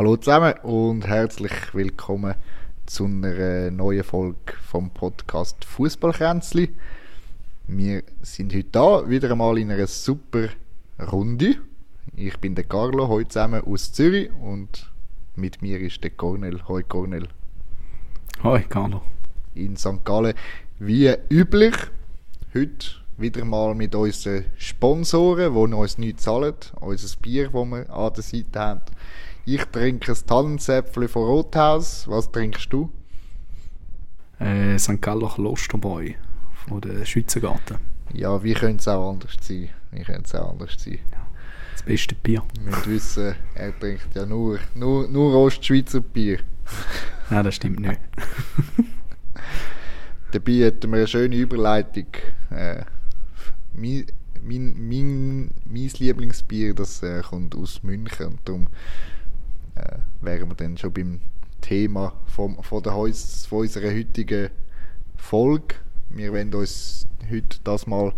Hallo zusammen und herzlich willkommen zu einer neuen Folge vom Podcast Fußballkränzli. Wir sind heute da wieder einmal in einer super Runde. Ich bin der Carlo, heute zusammen aus Zürich und mit mir ist der Cornel. Hoi Cornel. Hoi Carlo. In St. Gallen wie üblich. Heute wieder mal mit unseren Sponsoren, die uns nichts zahlen. Unser Bier, das wir an der Seite haben. Ich trinke ein Tannenzäpfchen von Rothaus. Was trinkst du? Äh, St. Galler Klosterbräu von der Schweizergarten. Ja, wie könnte es auch anders sein? Wie könnte es auch anders sein? Ja, das beste Bier. Wir müssen wissen, er trinkt ja nur, nur, nur Ostschweizer Bier. Nein, das stimmt nicht. Dabei hätten wir eine schöne Überleitung. Äh, mein, mein, mein, mein Lieblingsbier das, äh, kommt aus München und darum äh, wären wir dann schon beim Thema vom, von, der Heus, von unserer heutigen Folge. Wir wollen uns heute das mal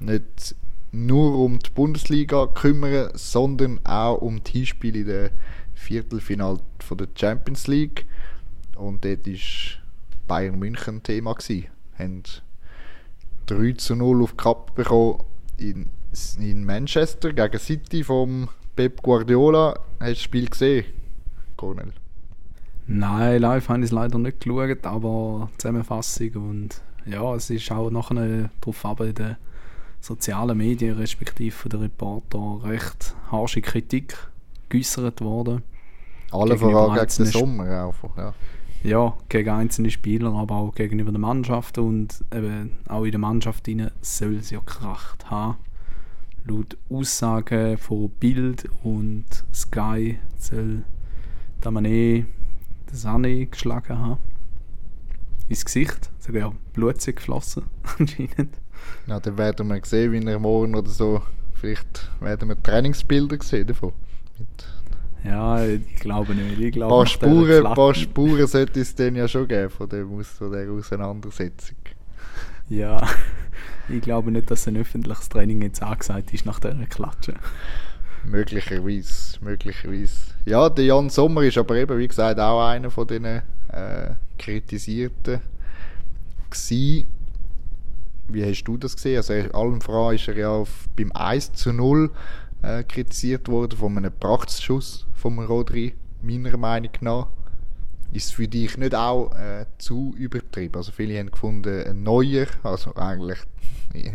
nicht nur um die Bundesliga kümmern, sondern auch um die Hinspiele in der Viertelfinale von der Champions League. Und dort war Bayern München Thema. Gewesen. Haben 3 zu 0 auf Kappe bekommen in, in Manchester gegen City vom Pep Guardiola. Hast du das Spiel gesehen, Cornel? Nein, live habe ich es leider nicht geschaut, aber Zusammenfassung und ja, es ist auch nachher darauf ab in den sozialen Medien respektive von den Reporter recht harsche Kritik geäußert worden. Alle voran gegen den Sommer einfach, ja. Ja, gegen einzelne Spieler, aber auch gegenüber der Mannschaft und eben auch in der Mannschaft soll es ja gekracht haben laut Aussagen von Bild und Sky soll der Mané den Sané geschlagen haben. Ins Gesicht. Sogar Blut geflossen, anscheinend. Ja, dann werden wir sehen, wie er morgen oder so, vielleicht werden wir Trainingsbilder sehen davon. Mit ja, ich glaube nicht. Ich glaube, ein paar Spuren, paar Spuren sollte es dann ja schon geben von, dem, von dieser Auseinandersetzung. Ja, ich glaube nicht, dass ein öffentliches Training jetzt angesagt ist nach dieser Klatsche. Möglicherweise, möglicherweise. Ja, der Jan Sommer ist aber eben, wie gesagt, auch einer von diesen äh, Kritisierten gewesen. Wie hast du das gesehen? Also allem voran ist er ja auf, beim 1 zu 0 äh, kritisiert worden von einem Prachtsschuss vom Rodri, meiner Meinung nach ist für dich nicht auch äh, zu übertrieben? Also viele haben gefunden, ein neuer, also eigentlich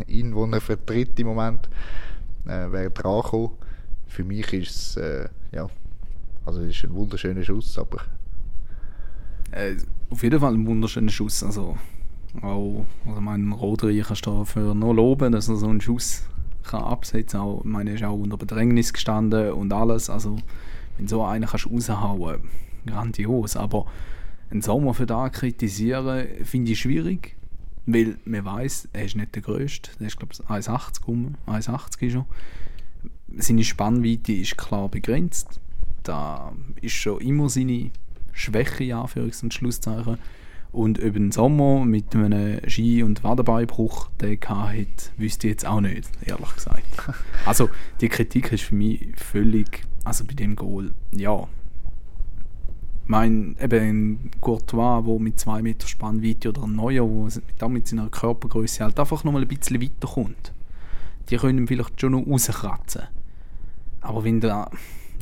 ihn, den er vertritt im Moment, äh, wäre dran. Für mich ist es, äh, ja, also es ist ein wunderschöner Schuss, aber... Äh, auf jeden Fall ein wunderschöner Schuss, also auch, also mein Rodri kannst du dafür nur loben, dass er so einen Schuss kann absetzen kann. Meine, er ist auch unter Bedrängnis gestanden und alles, also wenn so einen kannst raushauen grandios. Aber einen Sommer für da kritisieren, finde ich schwierig. Weil man weiß, er ist nicht der Größte. Er ist, glaube ich, 1,80 um. 1,80 schon. Seine Spannweite ist klar begrenzt. Da ist schon immer seine Schwäche, ja, für und Schlusszeichen. Und über den Sommer mit einem Ski- und Wadenbeinbruch, den hat, wüsste ich jetzt auch nicht, ehrlich gesagt. Also, die Kritik ist für mich völlig, also bei dem Goal, ja, meine, eben Courtois, der mit 2 Meter Spannweite oder ein Neuer, der mit seiner Körpergröße halt einfach noch mal ein bisschen weiterkommt. Die können vielleicht schon noch rauskratzen. Aber wenn der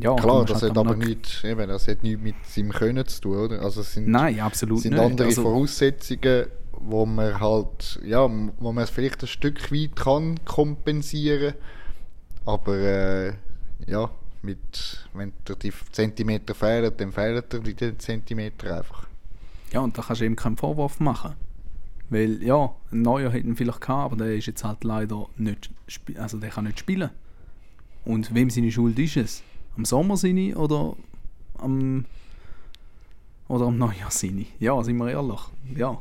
ja, Klar, das halt hat aber nicht, eben, das hat nichts mit seinem Können zu tun, oder? Also es sind, Nein, absolut sind nicht. andere also, Voraussetzungen, wo man halt, ja, wo man vielleicht ein Stück weit kann kompensieren, aber äh, ja, mit, wenn dir die Zentimeter fehlen, dann fehlen dir die Zentimeter einfach. Ja, und da kannst du ihm keinen Vorwurf machen. Weil, ja, ein Neuer hätte ihn vielleicht gehabt, aber der ist jetzt halt leider nicht, also der kann nicht spielen. Und wem seine Schuld ist es? Am Sommer seine oder am oder am Neujahr seine? Ja, sind wir ehrlich. Ja.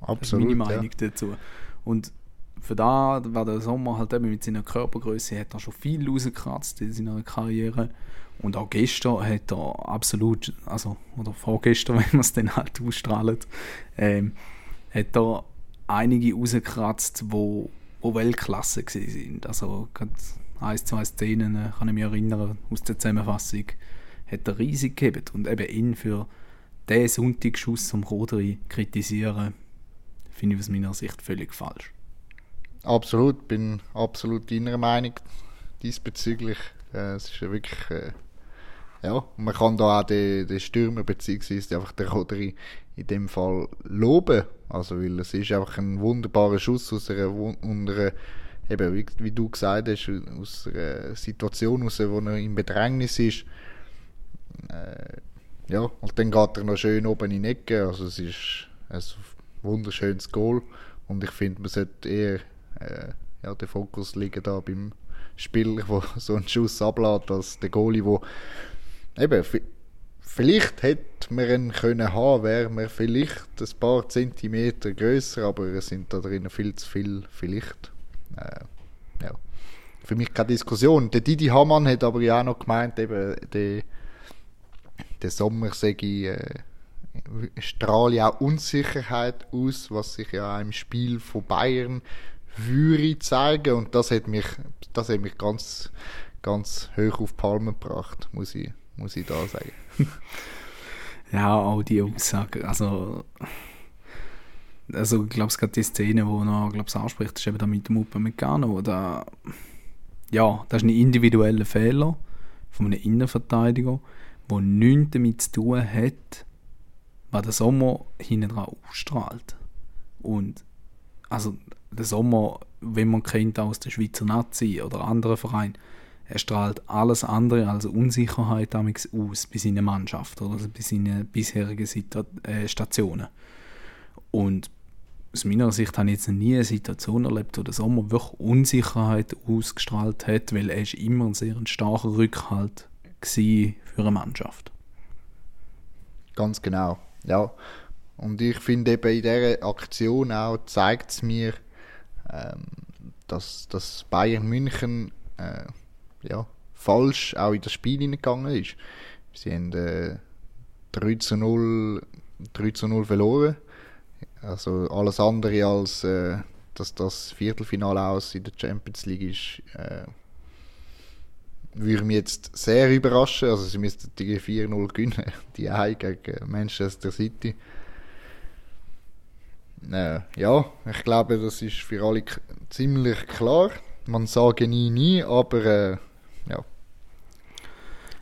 Absolut. Das ist meine Meinung ja. dazu. Und für da war der Sommer halt eben mit seiner Körpergröße hat er schon viel rausgekratzt in seiner Karriere. Und auch gestern hat er absolut, also, oder vorgestern, wenn man es dann halt ausstrahlt, ähm, hat er einige rausgekratzt, wo, wo Weltklasse sind. Also ein, zwei Szenen äh, kann ich mich erinnern aus der Zusammenfassung hat er riesig gegeben. Und eben ihn für diesen Sonntagsschuss zum Rodri kritisieren, finde ich aus meiner Sicht völlig falsch. Absolut, bin absolut deiner Meinung diesbezüglich. Äh, es ist ja wirklich, äh, ja, man kann da auch den, den Stürmer beziehungsweise einfach den Rodri in dem Fall loben. Also, weil es ist einfach ein wunderbarer Schuss aus einer, einer eben, wie, wie, du gesagt hast, aus einer Situation raus, wo er in Bedrängnis ist. Äh, ja, und dann geht er noch schön oben in die Ecke. Also, es ist ein wunderschönes Goal. Und ich finde, man sollte eher äh, ja, den Fokus liegen da beim Spieler, der so einen Schuss ablädt, als der Goalie, der eben vielleicht hätte man ihn können haben, wäre man vielleicht ein paar Zentimeter größer, aber es sind da drinnen viel zu viel vielleicht. Äh, ja. Für mich keine Diskussion. Der Didi Hamann hat aber ja auch noch gemeint, eben der, der Sommer sei äh, strahle auch Unsicherheit aus, was sich ja im Spiel von Bayern würde zeigen und das hat mich, das hat mich ganz, ganz hoch auf Palmen gebracht, muss ich, muss ich da sagen. ja, auch die Aussage, also also ich glaube, es gerade die Szene, die er glaub's, anspricht, ist eben da mit dem Upamecano, da ja, das ist ein individueller Fehler von einem Innenverteidiger, der nichts damit zu tun hat, was der Sommer hinten dran ausstrahlt. Und also der Sommer, wenn man kennt aus der Schweizer Nazi oder anderen Vereinen, er strahlt alles andere als Unsicherheit aus bei seiner Mannschaft oder bei seinen bisherigen äh, Stationen. Und aus meiner Sicht habe ich jetzt nie eine Situation erlebt, wo der Sommer wirklich Unsicherheit ausgestrahlt hat, weil er ist immer ein sehr starker Rückhalt für eine Mannschaft. Ganz genau, ja. Und ich finde eben in dieser Aktion auch zeigt es mir, ähm, dass, dass Bayern München äh, ja, falsch auch in das Spiel hineingegangen ist. Sie haben äh, 3 zu 0, 3 zu 0 verloren. Also alles andere als äh, dass das Viertelfinale aus in der Champions League ist, äh, würde mich jetzt sehr überraschen. Also sie müssten die 4-0 gewinnen, die Ein gegen Manchester City. Äh, ja, ich glaube, das ist für alle ziemlich klar. Man sage nie, nie, aber äh, ja.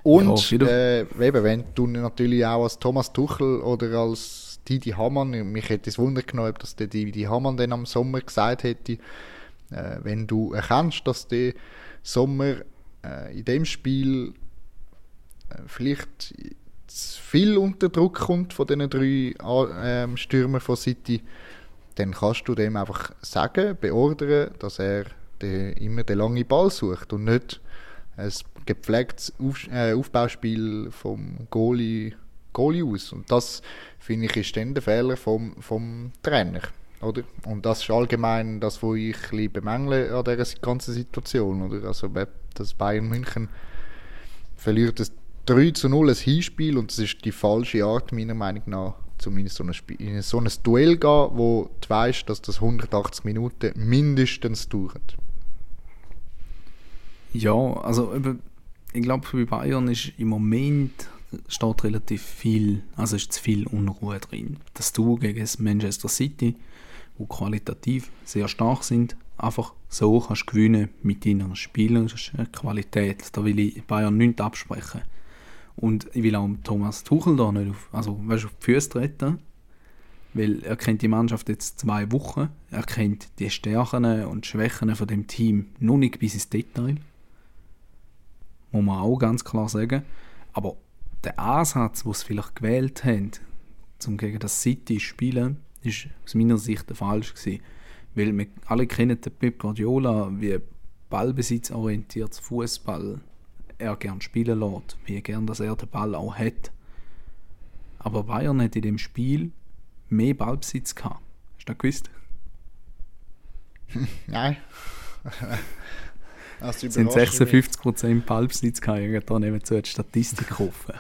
Und ja, äh, eben, wenn du natürlich auch als Thomas Tuchel oder als Didi Hamann, mich hätte es Wunder genommen, ob das der Didi Hamann dann am Sommer gesagt hätte, äh, wenn du erkennst, dass der Sommer äh, in dem Spiel äh, vielleicht zu viel unter Druck kommt von diesen drei äh, Stürmern von City, dann kannst du dem einfach sagen, beordern, dass er den, immer den langen Ball sucht und nicht ein gepflegtes Auf, äh, Aufbauspiel vom Goalie, Goalie aus. Und das, finde ich, ist dann der Fehler vom, vom Trainer. Oder? Und das ist allgemein das, was ich ein bemängle an dieser ganzen Situation. Oder? Also, das Bayern München verliert das 3 zu 0 ein Hinspiel und das ist die falsche Art, meiner Meinung nach, zumindest so ein, in so ein Duell gehen, wo du weißt, dass das 180 Minuten mindestens dauert. Ja, also ich glaube, bei Bayern ist im Moment steht relativ viel, also ist zu viel Unruhe drin. Dass du gegen Manchester City, wo qualitativ sehr stark sind, einfach so kannst gewinnen mit deiner spielerischen Qualität. Da will ich Bayern nichts absprechen. Und ich will auch Thomas Tuchel da nicht auf, also, weißt, auf die Füße treten, weil er kennt die Mannschaft jetzt zwei Wochen, er kennt die Stärken und Schwächen von dem Team noch nicht bis ins Detail. Muss man auch ganz klar sagen. Aber der Ansatz, den sie vielleicht gewählt haben, um gegen das City zu spielen, ist aus meiner Sicht falsch gewesen. Weil wir alle kennen den Pep Guardiola wie ballbesitzorientiertes Fußball er gern spielen lässt, wie gern dass er den Ball auch hat. Aber Bayern hat in dem Spiel mehr Ballbesitz gehabt. Hast du das gewusst? Nein. Sie sind 56% Ballbesitz gehabt. Habe da nebenzu die Statistik offen.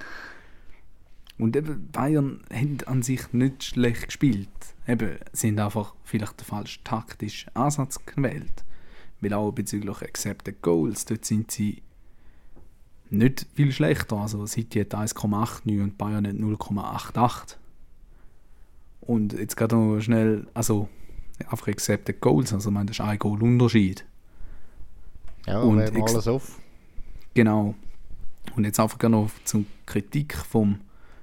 Und eben Bayern haben an sich nicht schlecht gespielt. Eben, sie haben einfach vielleicht den falschen taktischen Ansatz gewählt. Weil auch bezüglich Accepted Goals, dort sind sie nicht viel schlechter. Also City hat 1,89 und Bayern hat 0,88. Und jetzt gerade noch schnell, also einfach accepted Goals, also ich meine, das ist ein Goal-Unterschied. Ja, Und alles auf. Genau. Und jetzt einfach noch zur Kritik vom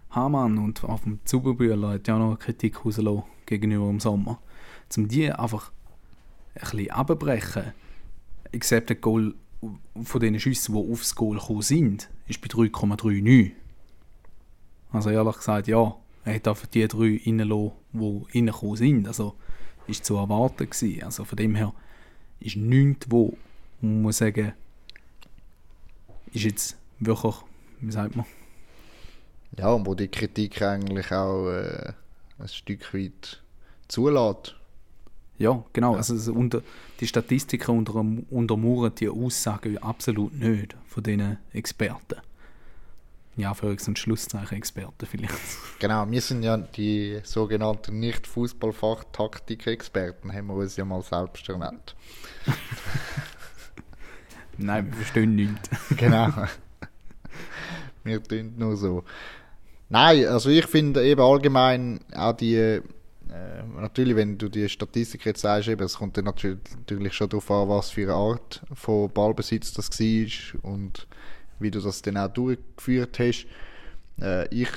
Hamann und auch vom Zuberbühler hat ja noch eine Kritik rausgelassen gegenüber dem Sommer. Zum die einfach ein bisschen abbrechen. Accepted Goal von den Schüssen, die aufs Goal gekommen sind, ist bei 3,39. Also ehrlich gesagt, ja, er hat einfach die drei reinlassen, die reingekommen sind. Also ist zu erwarten gewesen. Also von dem her ist nichts, wo man muss sagen, ist jetzt wirklich, wie sagt man, Ja, und wo die Kritik eigentlich auch äh, ein Stück weit zulässt. Ja, genau, also es unter, die Statistiken unter, untermauern die Aussagen absolut nicht von diesen Experten. Ja, für und Schlusszeichen Experten vielleicht. Genau, wir sind ja die sogenannten Nicht-Fußballfach-Taktik-Experten, haben wir uns ja mal selbst genannt. Nein, wir verstehen nichts. Genau. wir tun nur so. Nein, also ich finde eben allgemein auch die, äh, natürlich, wenn du die Statistik jetzt sagst, eben, es kommt dann natürlich, schon darauf an, was für eine Art von Ballbesitz das war und wie du das dann auch durchgeführt hast. Äh, ich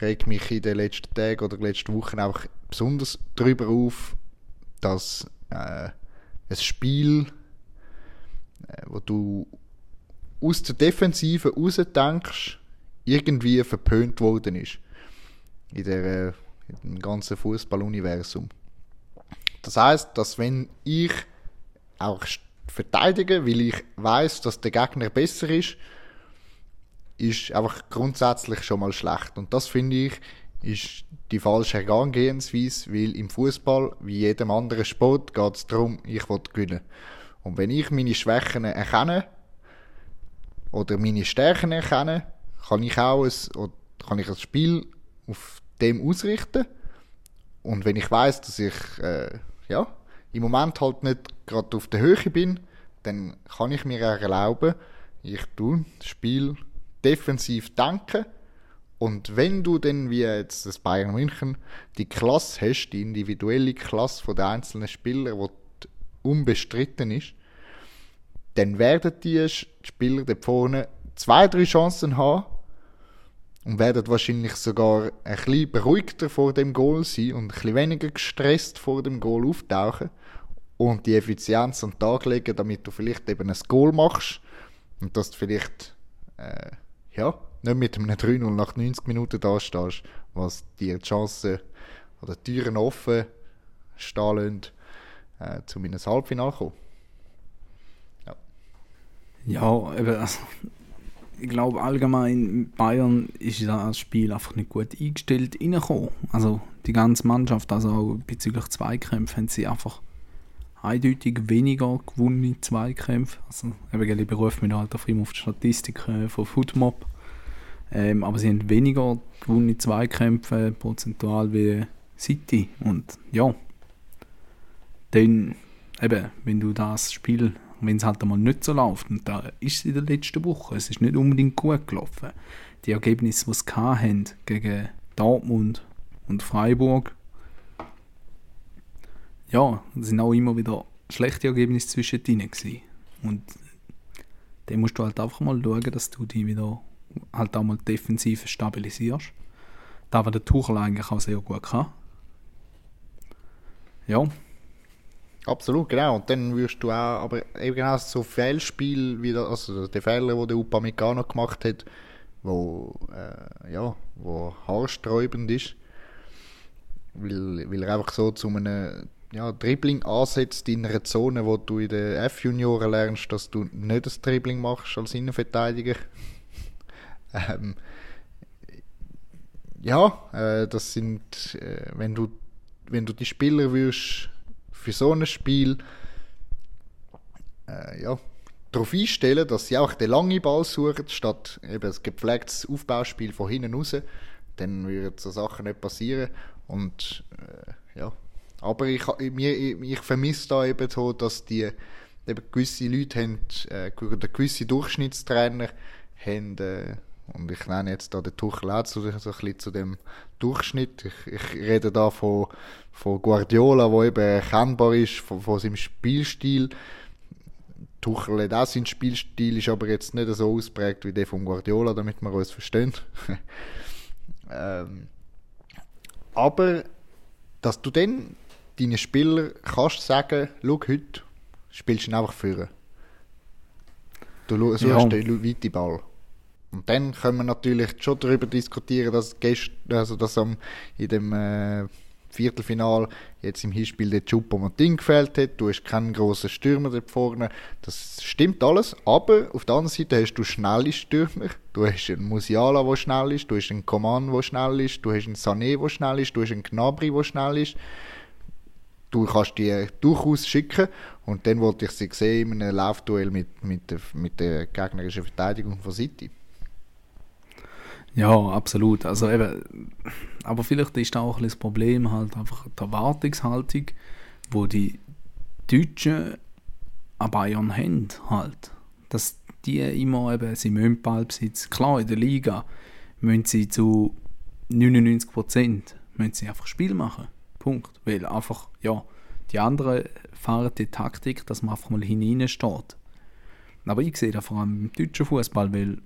reg mich in den letzten Tagen oder letzten Wochen auch besonders darüber auf, dass äh, ein Spiel, äh, wo du aus der Defensive raus denkst, irgendwie verpönt worden ist. In, der, dem ganzen Fußballuniversum. Das heißt, dass wenn ich auch verteidige, weil ich weiß, dass der Gegner besser ist, ist einfach grundsätzlich schon mal schlecht. Und das finde ich, ist die falsche Herangehensweise, weil im Fußball, wie jedem anderen Sport, geht es darum, ich will gewinnen. Und wenn ich meine Schwächen erkenne, oder meine Stärken erkenne, kann ich auch ein, kann ich das Spiel auf dem ausrichten. Und wenn ich weiß, dass ich äh, ja, im Moment halt nicht gerade auf der Höhe bin, dann kann ich mir erlauben, ich tue das Spiel defensiv denken. Und wenn du dann, wie jetzt das Bayern München, die Klasse hast, die individuelle Klasse den einzelnen Spielern, die unbestritten ist, dann werden die Spieler da vorne zwei, drei Chancen haben und werden wahrscheinlich sogar ein bisschen beruhigter vor dem Goal sein und ein bisschen weniger gestresst vor dem Goal auftauchen und die Effizienz an den Tag legen, damit du vielleicht eben ein Goal machst und dass du vielleicht äh, ja, nicht mit einem 3-0 nach 90 Minuten da stehst, was dir die Chancen oder die Türen offen stehen lassen, äh, zu einem Halbfinale kommen. Ja, eben, also, ich glaube allgemein, Bayern ist das Spiel einfach nicht gut eingestellt reingekommen. Also die ganze Mannschaft, also auch bezüglich Zweikämpfe, haben sie einfach eindeutig weniger gewonnene Zweikämpfe. Also eben, ich berufe mich halt auf die Statistiken von Footmob. Ähm, aber sie haben weniger gewonnene Zweikämpfe prozentual wie City. Und ja, dann eben, wenn du das Spiel, wenn es halt einmal nicht so läuft, und da ist es in der letzten Woche, es ist nicht unbedingt gut gelaufen. Die Ergebnisse, die sie haben gegen Dortmund und Freiburg, ja, sind auch immer wieder schlechte Ergebnisse zwischen gewesen. Und dann musst du halt einfach mal schauen, dass du die wieder halt auch mal defensiv stabilisierst. Da war der Tuchel eigentlich auch sehr gut kann. Ja, Absolut, genau. Und dann wirst du auch, aber eben genau so Fehlspiel, wie das, also der Fehler, den der Upamecano gemacht hat, wo, äh, ja, wo haarsträubend ist, weil, weil er einfach so zu einem ja, Dribbling ansetzt in einer Zone, wo du in den F-Junioren lernst, dass du nicht das Dribbling machst als Innenverteidiger. ähm, ja, äh, das sind, äh, wenn du wenn du die Spieler würdest für so ein Spiel äh, ja, darauf einstellen, dass sie auch den langen Ball suchen, statt eben ein gepflegtes Aufbauspiel von hinten raus, dann würden so Sachen nicht passieren. Und äh, ja, aber ich, ich, ich vermisse da eben so, dass die eben gewisse Leute haben, äh, gewisse Durchschnittstrainer haben, äh, und ich nenne jetzt da den Tuchel auch so, ein bisschen zu dem Durchschnitt. Ich, ich rede da von, von Guardiola, wo eben erkennbar ist von, von seinem Spielstil. Tuchel hat auch sein Spielstil, ist aber jetzt nicht so ausprägt wie der von Guardiola, damit wir uns verstehen. ähm, aber, dass du dann deinen Spieler kannst sagen, schau, heute spielst du ihn einfach führen. Du suchst ja. den weiten Ball. Und dann können wir natürlich schon darüber diskutieren, dass, gest also dass am, in dem äh, Viertelfinal jetzt im Hinspiel der Choupo-Moting gefällt hat. Du hast keinen grossen Stürmer dort vorne. Das stimmt alles. Aber auf der anderen Seite hast du schnelle Stürmer. Du hast einen Musiala, der schnell ist. Du hast einen Coman, der schnell ist. Du hast einen Sané, der schnell ist. Du hast einen Gnabry, der schnell ist. Du kannst die durchaus schicken. Und dann wollte ich sie sehen in einem Laufduell mit, mit, der, mit der gegnerischen Verteidigung von City. Ja, absolut. Also eben, aber vielleicht ist da auch ein das Problem halt einfach die Erwartungshaltung, wo die Deutschen an Bayern haben halt. Dass die immer eben, sie müssen Ballbesitz, klar in der Liga müssen sie zu 99 Prozent einfach Spiel machen. Punkt. Weil einfach, ja, die anderen fahren die Taktik, dass man einfach mal hinein steht. Aber ich sehe da vor allem im deutschen Fußball, weil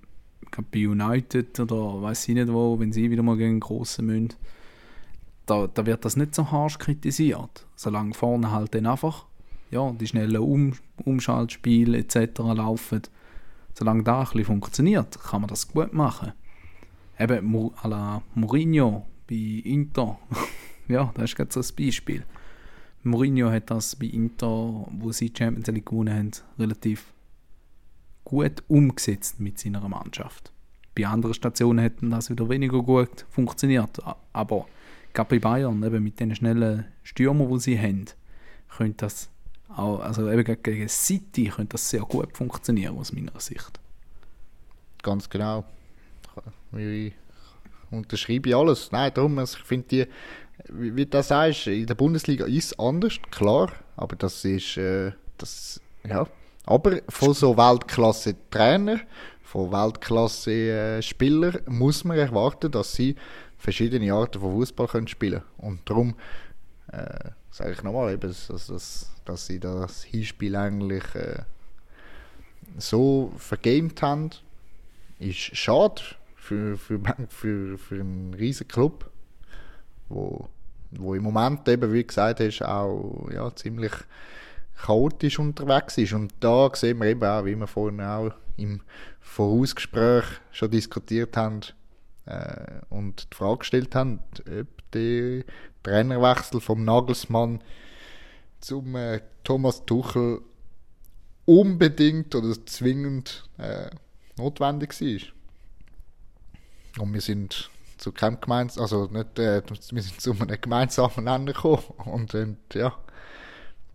bei United oder weiß ich nicht wo, wenn sie wieder mal gegen große müssen, da, da wird das nicht so harsch kritisiert. Solange vorne halt dann einfach ja, die schnellen um Umschaltspiele etc. laufen, solange das ein bisschen funktioniert, kann man das gut machen. Eben à la Mourinho bei Inter, ja, das ist gerade so ein Beispiel. Mourinho hat das bei Inter, wo sie Champions League gewonnen haben, relativ gut umgesetzt mit seiner Mannschaft. Bei anderen Stationen hätten das wieder weniger gut funktioniert. Aber gerade bei Bayern, eben mit den schnellen Stürmern, die sie haben, könnte das auch, also eben gegen City könnte das sehr gut funktionieren aus meiner Sicht. Ganz genau. Ich unterschreibe alles. Nein, darum, also ich finde die, wie, wie du sagst, in der Bundesliga ist es anders, klar, aber das ist, äh, das, ja, aber von so Weltklasse-Trainer, von Weltklasse-Spielern muss man erwarten, dass sie verschiedene Arten von Fußball können spielen Und darum äh, sage ich nochmal, dass, dass, dass sie das Hinspiel eigentlich äh, so vergamed haben, ist schade für, für, für, für einen riesen Club, wo, wo im Moment eben, wie gesagt hast, auch ja, ziemlich chaotisch unterwegs ist. Und da sehen wir eben auch, wie wir vorhin auch im Vorausgespräch schon diskutiert haben äh, und die Frage gestellt haben, ob der Trainerwechsel vom Nagelsmann zum äh, Thomas Tuchel unbedingt oder zwingend äh, notwendig war. Und wir sind zu keinem gemeinsamen, also nicht, äh, wir sind zu einem gemeinsamen Ende gekommen und, und ja,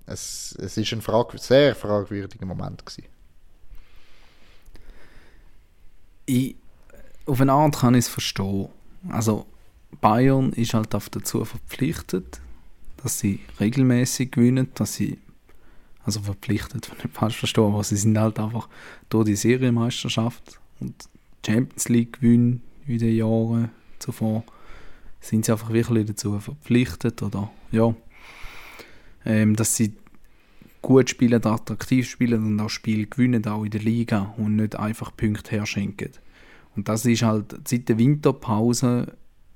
es, es ist ein frag sehr fragwürdiger Moment gewesen. Ich, auf eine Art kann ich es verstehen. Also Bayern ist halt dazu verpflichtet, dass sie regelmäßig gewinnen, dass sie also verpflichtet, wenn ich falsch verstehe, aber sie sind halt einfach durch die Serienmeisterschaft und Champions League gewinnen in den Jahren zuvor, sind sie einfach wirklich dazu verpflichtet oder ja, ähm, dass sie gut spielen, attraktiv spielen und auch Spiele gewinnen, auch in der Liga und nicht einfach Punkte herschenken. Und das ist halt seit der Winterpause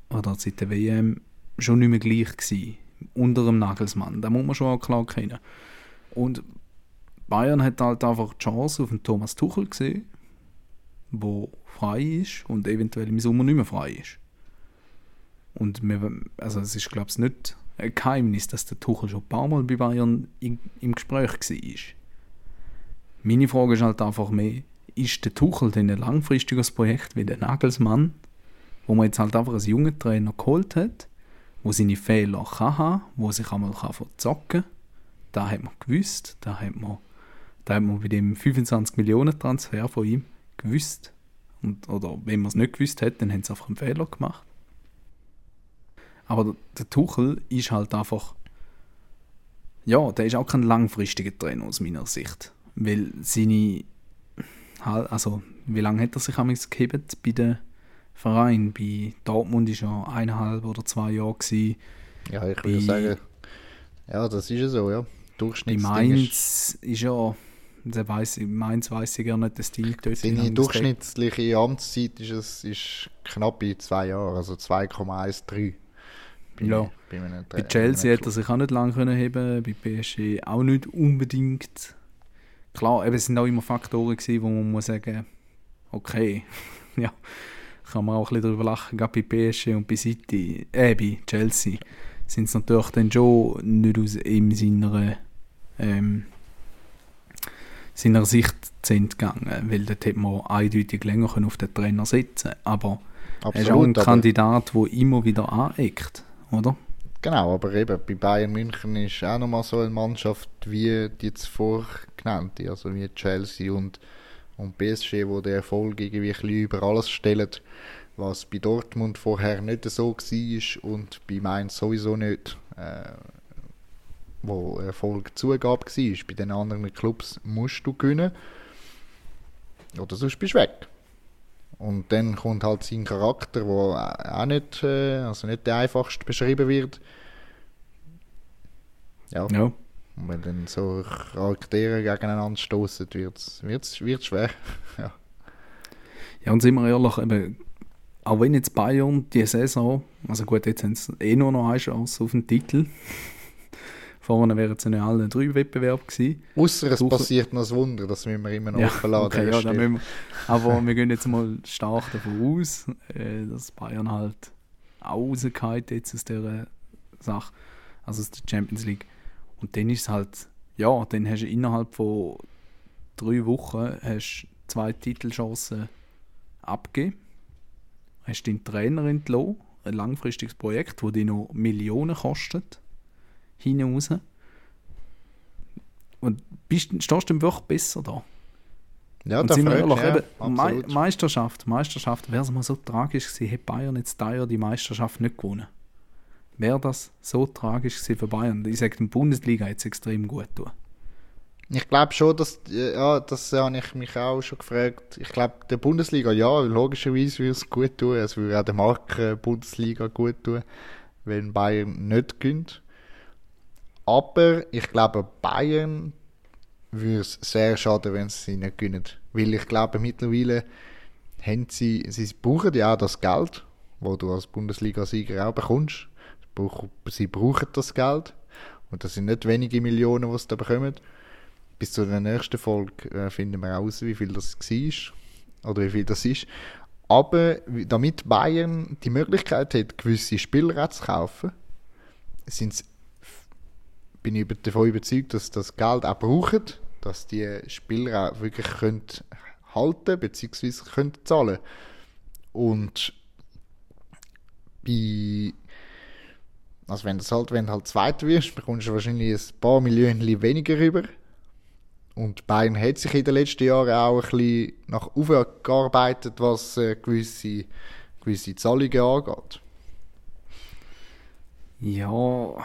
oder seit der WM schon nicht mehr gleich gewesen, unter dem Nagelsmann. Da muss man schon auch klar kennen. Und Bayern hat halt einfach die Chance auf den Thomas Tuchel gesehen, wo frei ist und eventuell im Sommer nicht mehr frei ist. Und wir, also es ist glaube ich nicht ein Geheimnis, dass der Tuchel schon ein paar Mal bei Bayern in, im Gespräch war. Meine Frage ist halt einfach mehr, ist der Tuchel denn ein langfristiges Projekt wie der Nagelsmann, wo man jetzt halt einfach einen jungen Trainer geholt hat, wo seine Fehler kann haben, wo sich einmal verzocken kann. Da hat man gewusst, da hat man, da hat man bei dem 25 Millionen Transfer von ihm gewusst. Und, oder wenn man es nicht gewusst hat, dann haben sie einfach einen Fehler gemacht. Aber der Tuchel ist halt einfach. Ja, der ist auch kein langfristiger Trainer aus meiner Sicht. Weil seine. Also, wie lange hat er sich amigs gehebt bei den Vereinen? Bei Dortmund ist er eineinhalb oder zwei Jahre gewesen. Ja, ich würde sagen, ja, das ist ja so, ja. Bei Durchschnittsding Mainz ist er, der weiss, in Mainz weiss ich gar nicht, das Team dort. Seine durchschnittliche Amtszeit ist, es, ist knapp bei zwei Jahren, also 2,13. Bei, Ja. bei, einem, Bei Chelsea hat er sich auch nicht lange können heben, bei PSG auch nicht unbedingt. Klar, eben, es sind auch immer Faktoren gewesen, wo man muss sagen, okay, ja, kann man auch ein bisschen darüber lachen, gerade bei PSG und bei City, äh, bei Chelsea sind es natürlich dann schon nicht aus ihm seiner, ähm, seiner Sicht zu entgegangen, weil dort hätte man eindeutig länger können auf den Trainer sitzen aber er ist auch ein Absolut, Kandidat, der immer wieder aneckt, oder? genau, aber eben bei Bayern München ist auch nochmal so eine Mannschaft wie die zuvor genannte, also wie Chelsea und, und PSG, wo der Erfolg irgendwie ein bisschen über alles stellt, was bei Dortmund vorher nicht so war und bei Mainz sowieso nicht, äh, wo Erfolg Zugabe war. Bei den anderen Clubs musst du gewinnen oder sonst bist du weg. Und dann kommt halt sein Charakter, der auch nicht, äh, also nicht der einfachste beschrieben wird. Ja, Ja. und wenn dann so Charaktere gegeneinander stoßen, wird es wird's schwer. ja. Ja, und sind wir ehrlich, eben, auch wenn jetzt Bayern die Saison, also gut, jetzt haben sie eh nur noch eine Chance auf den Titel. Vorne wären es ja nicht alle drei Wettbewerbe gewesen. Ausser es Suche- passiert noch ein Wunder, das müssen wir immer noch Ja, lassen. okay, ja, wir, aber wir gehen jetzt mal stark davon aus, äh, dass Bayern halt rausgeht jetzt aus dieser Sache, also aus der Champions League. Und dann ist es halt, ja, dann hast du innerhalb von drei Wochen hast zwei Titelchancen abgegeben. Hast deinen Trainer entlassen, ein langfristiges Projekt, das dich noch Millionen kostet, hinten raus. Und bist, stehst du dann wirklich besser da? ja, und da sind wir ehrlich, ja, eben, absolut. Meisterschaft, Meisterschaft, wäre es mal so tragisch gewesen, hätte Bayern jetzt Jahr die Meisterschaft nicht gewonnen. Wäre das so tragisch gewesen für Bayern? Ich sage, die Bundesliga es extrem gut tun. Ich glaube schon, dass, ja, das habe ich mich auch schon gefragt. Ich glaube, der Bundesliga, ja, logischerweise würde es gut tun. Es würde auch der Marke Bundesliga gut tun, wenn Bayern nicht gönnt. Aber ich glaube, Bayern würde es sehr schade, wenn sie nicht gönnen. Weil ich glaube, mittlerweile haben sie, sie brauchen ja auch das Geld, wo du als Bundesliga-Sieger auch bekommst. Sie brauchen- Sie das Geld. Und das sind nicht wenige Millionen, die sie da bekommen. Bis zu der nächsten Folge äh, finden wir raus, wie viel das war. Oder wie viel das ist. Aber damit Bayern die Möglichkeit hat, gewisse Spieler auch zu kaufen, sind's, bin ich davon überzeugt, dass das Geld auch brauchen, dass die Spieler auch wirklich können halten bzw. können zahlen Und bei also wenn das halt, wenn du halt Zweiter wirst, bekommst du wahrscheinlich ein paar Millionen weniger rüber. Und Bayern hat sich in den letzten Jahren auch ein bisschen nach oben gearbeitet, was äh, gewisse, gewisse Zahlungen angeht. Ja,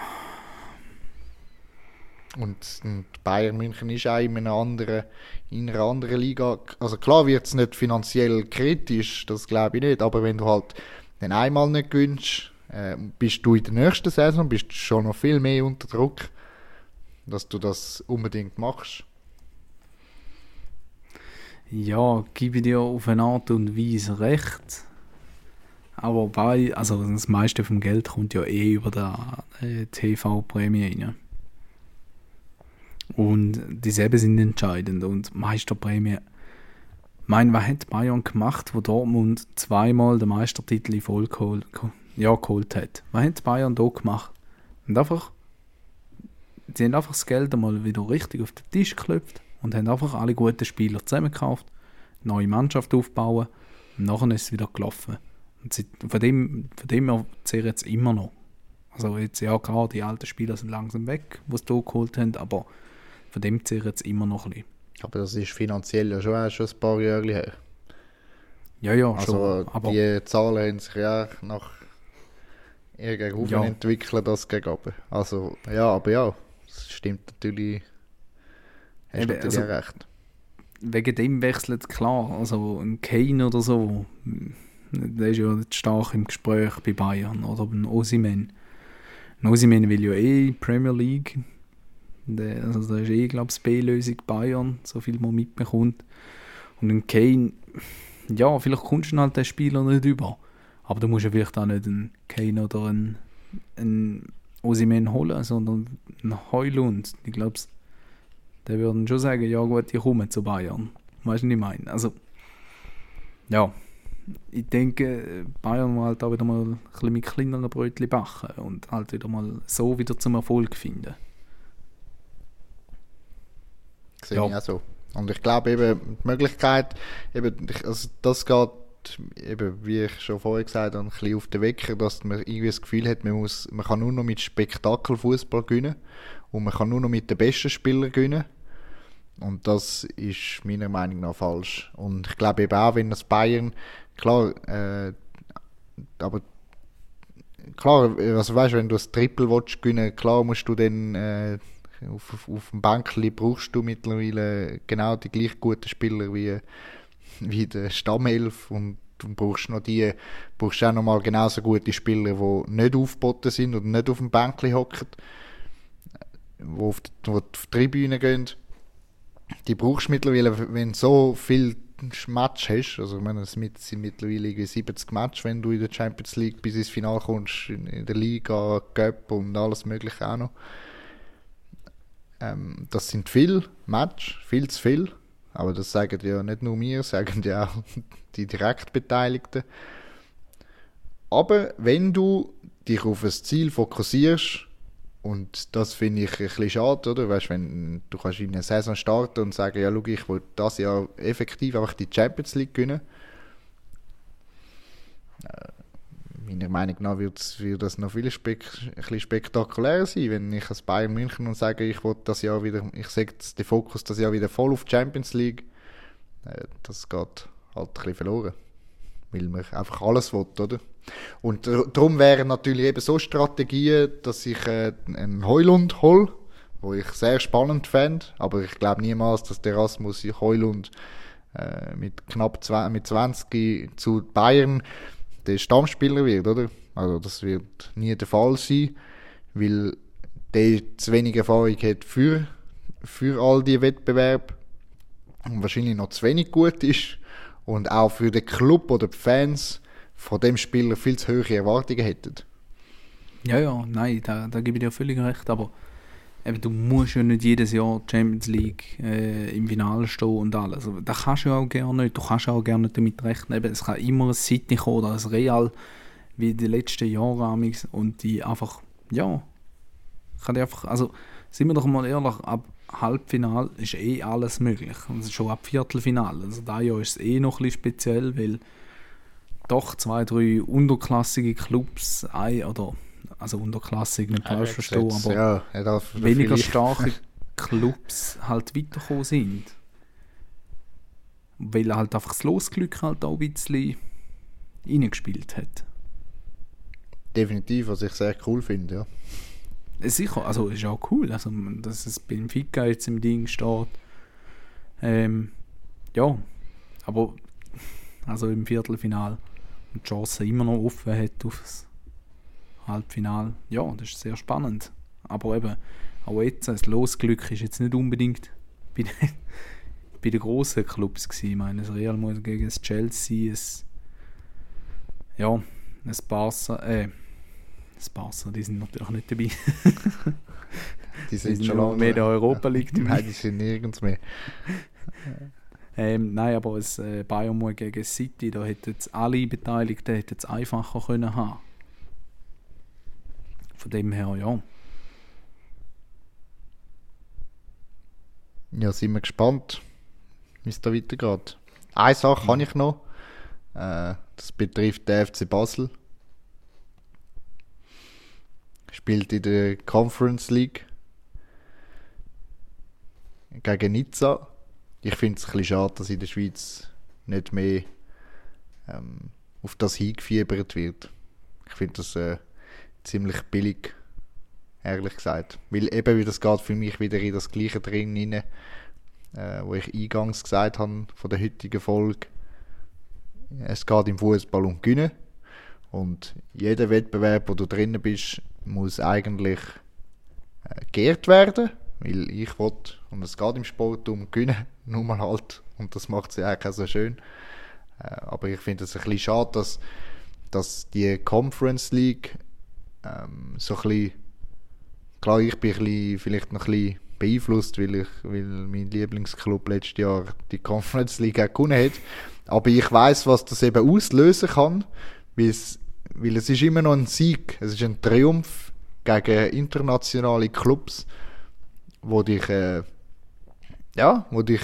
Und, und Bayern München ist auch in einer anderen, in einer anderen Liga. Also klar wird es nicht finanziell kritisch, das glaube ich nicht, aber wenn du halt den einmal nicht gönnst, äh, bist du in der nächsten Saison bist du schon noch viel mehr unter Druck, dass du das unbedingt machst. ja, gebe dir auf eine Art und Weise recht. Aber bei, also das meiste vom Geld kommt ja eh über die äh, TV-Prämie rein. Und dieselben sind entscheidend. Und Meisterprämie, mein, was hat Bayern gemacht, wo Dortmund zweimal den Meistertitel in Folge geholt, ja, geholt hat? Was hat Bayern da gemacht? Und einfach, sie haben einfach das Geld einmal wieder richtig auf den Tisch geklopft und haben einfach alle guten Spieler zusammengekauft, neue Mannschaft aufbauen und nachher ist es wieder gelaufen. Und sie, von dem, von dem her jetzt immer noch. Also jetzt, ja klar, die alten Spieler sind langsam weg, die sie da geholt haben, aber von dem zehre jetzt immer noch ein bisschen. Aber das ist finanziell ja schon, schon ein paar Jahre her. Ja, ja, Also schon. Aber die Zahlen haben sich ja nach oben Ja. entwickelt als gegen oben. Also ja, aber ja, das stimmt natürlich. Hast Eben, natürlich also- recht. wegen dem wechselt klar. Also ein Kane oder so, der ist ja stark im Gespräch bei Bayern oder ein Osimen. Ein Osimen will ja eh Premier League. Der, also da ist eh, glaube ich, B-Lösung Bayern, so viel man mitbekommt. Und ein Kane, ja, vielleicht kommst du halt den Spieler nicht über. Aber du musst ja vielleicht auch nicht einen Kane oder einen, einen Osimen holen, sondern einen Heulund. Ich glaube, der würden schon sagen, ja gut, ich komme zu Bayern. Weißt du, was ich meine? Also, ja, ich denke, Bayern muss halt auch wieder mal ein bisschen mit kleineren Brötchen backen und halt wieder mal so wieder zum Erfolg finden. Sehe ja. ich auch so. Und ich glaube eben, die Möglichkeit, eben, also das geht eben, wie ich schon vorher gesagt habe, ein bisschen auf den Wecker, dass man irgendwie das Gefühl hat, man, muss, man kann nur noch mit Spektakelfußball gewinnen und man kann nur noch mit den besten Spielern gewinnen. Und das ist meiner Meinung nach falsch. Und ich glaube eben auch, wenn das Bayern, klar, äh, aber klar, also weißt, wenn du das Triple willst gewinnen, klar musst du dann äh, auf, auf dem Bankli brauchst du mittlerweile genau die gleich guten Spieler wie, wie der Stammelf und du brauchst noch die, brauchst auch noch mal genauso gute Spieler, die nicht aufgeboten sind und nicht auf dem Bankli hocken, die auf die auf die Tribüne gehen die brauchst du mittlerweile, wenn du so viel Match hast, also ich meine, es sind mittlerweile 70 Match, wenn du in der Champions League bis ins Finale kommst, in der Liga, Cup und alles mögliche auch noch. Ähm, das sind viel Match, viel zu viel, aber das sagen ja nicht nur wir, sagen ja auch die Direktbeteiligten. Aber wenn du dich auf ein Ziel fokussierst, und das finde ich ein bisschen schade, oder? Weißt, wenn du kannst in einer Saison starten und sagen, ja, schau, ich will das Jahr effektiv einfach die Champions League gewinnen. Meiner Meinung nach wird das noch viel spek spektakulärer sein, wenn ich als Bayern München und sage, ich will das Jahr wieder, ich setze den Fokus das Jahr wieder voll auf die Champions League. Äh, das geht halt ein bisschen verloren. Weil man einfach alles will, oder? Und darum wären natürlich eben so Strategien, dass ich äh, einen Heulund hole, wo ich sehr spannend fände, aber ich glaube niemals, dass der Erasmus Heulund äh, mit knapp zwei, mit 20 zu Bayern der Stammspieler wird, oder? Also das wird nie der Fall sein, weil der zu wenig Erfahrung hat für, für all die Wettbewerbe und wahrscheinlich noch zu wenig gut ist und auch für den Club oder die Fans von dem Spieler viel zu hohe Erwartungen hätten. Ja, ja, nein, da, da gebe ich dir völlig recht, aber eben, du musst ja nicht jedes Jahr Champions League äh, im Finale stehen und alles. Das kannst du ja auch gerne nicht. Du kannst auch gerne nicht damit rechnen. Eben, es kann immer ein City kommen oder ein Real, wie die letzten Jahre und die einfach, ja, kann die einfach, also sind wir doch mal ehrlich, ab Halbfinale ist eh alles möglich. Also schon ab Viertelfinale. Also da Jahr ist es eh noch ein bisschen speziell, weil doch zwei, drei unterklassige Clubs, ein, oder also unterklassig, nicht falsch ja, verstehen, aber ja, weniger starke Clubs halt weitergekommen sind. Weil halt einfach das Losglück halt auch ein bisschen reingespielt hat. Definitiv, was ich sehr cool finde, ja. Sicher, also ist auch cool, also, dass es beim Fika jetzt im Ding steht. Ähm, ja, aber also im Viertelfinal und die Chance immer noch offen hat auf das Halbfinale. Ja, das ist sehr spannend. Aber eben, auch jetzt, das Losglück ist jetzt nicht unbedingt bei den, bei den grossen Clubs gewesen. Ich meine, das Real Madrid gegen das Chelsea, es, ja, ein Barca, äh, das Barca, die sind natürlich nicht dabei. die sind, die sind schon lange mehr in der Europa League dabei. Nein, die sind nirgends mehr. Ähm, nein, aber das äh, Bayern gegen City, da hätten alle Beteiligten hätten es einfacher können haben. Von dem her, ja. Ja, sind wir gespannt, wie es da weitergeht. Eine Sache kann ich noch. Äh, das betrifft den FC Basel. Spielt in der Conference League gegen Nizza ich finde es ein bisschen schade, dass in der Schweiz nicht mehr ähm, auf das hingefiebert wird. Ich finde das äh, ziemlich billig, ehrlich gesagt. Weil eben, wie das geht für mich wieder in das Gleiche drin rein. äh, wo ich eingangs gesagt habe von der heutigen Folge. Es geht im Fußball um Gewinnen. Und jeder Wettbewerb, wo du drinnen bist, muss eigentlich äh, geehrt werden, weil ich will, und es geht im Sport um Gewinnen, nur mal halt, und das macht ja eigentlich auch so schön. Äh, aber ich finde es ein bisschen schade, dass, dass die Conference League ähm, so ein bisschen, klar, ich bin ein bisschen, vielleicht noch ein bisschen beeinflusst, weil, ich, weil mein Lieblingsclub letztes Jahr die Conference League gewonnen hat. Aber ich weiß, was das eben auslösen kann, weil es, weil es ist immer noch ein Sieg, es ist ein Triumph gegen internationale Clubs, wo dich, äh, ja, wo dich,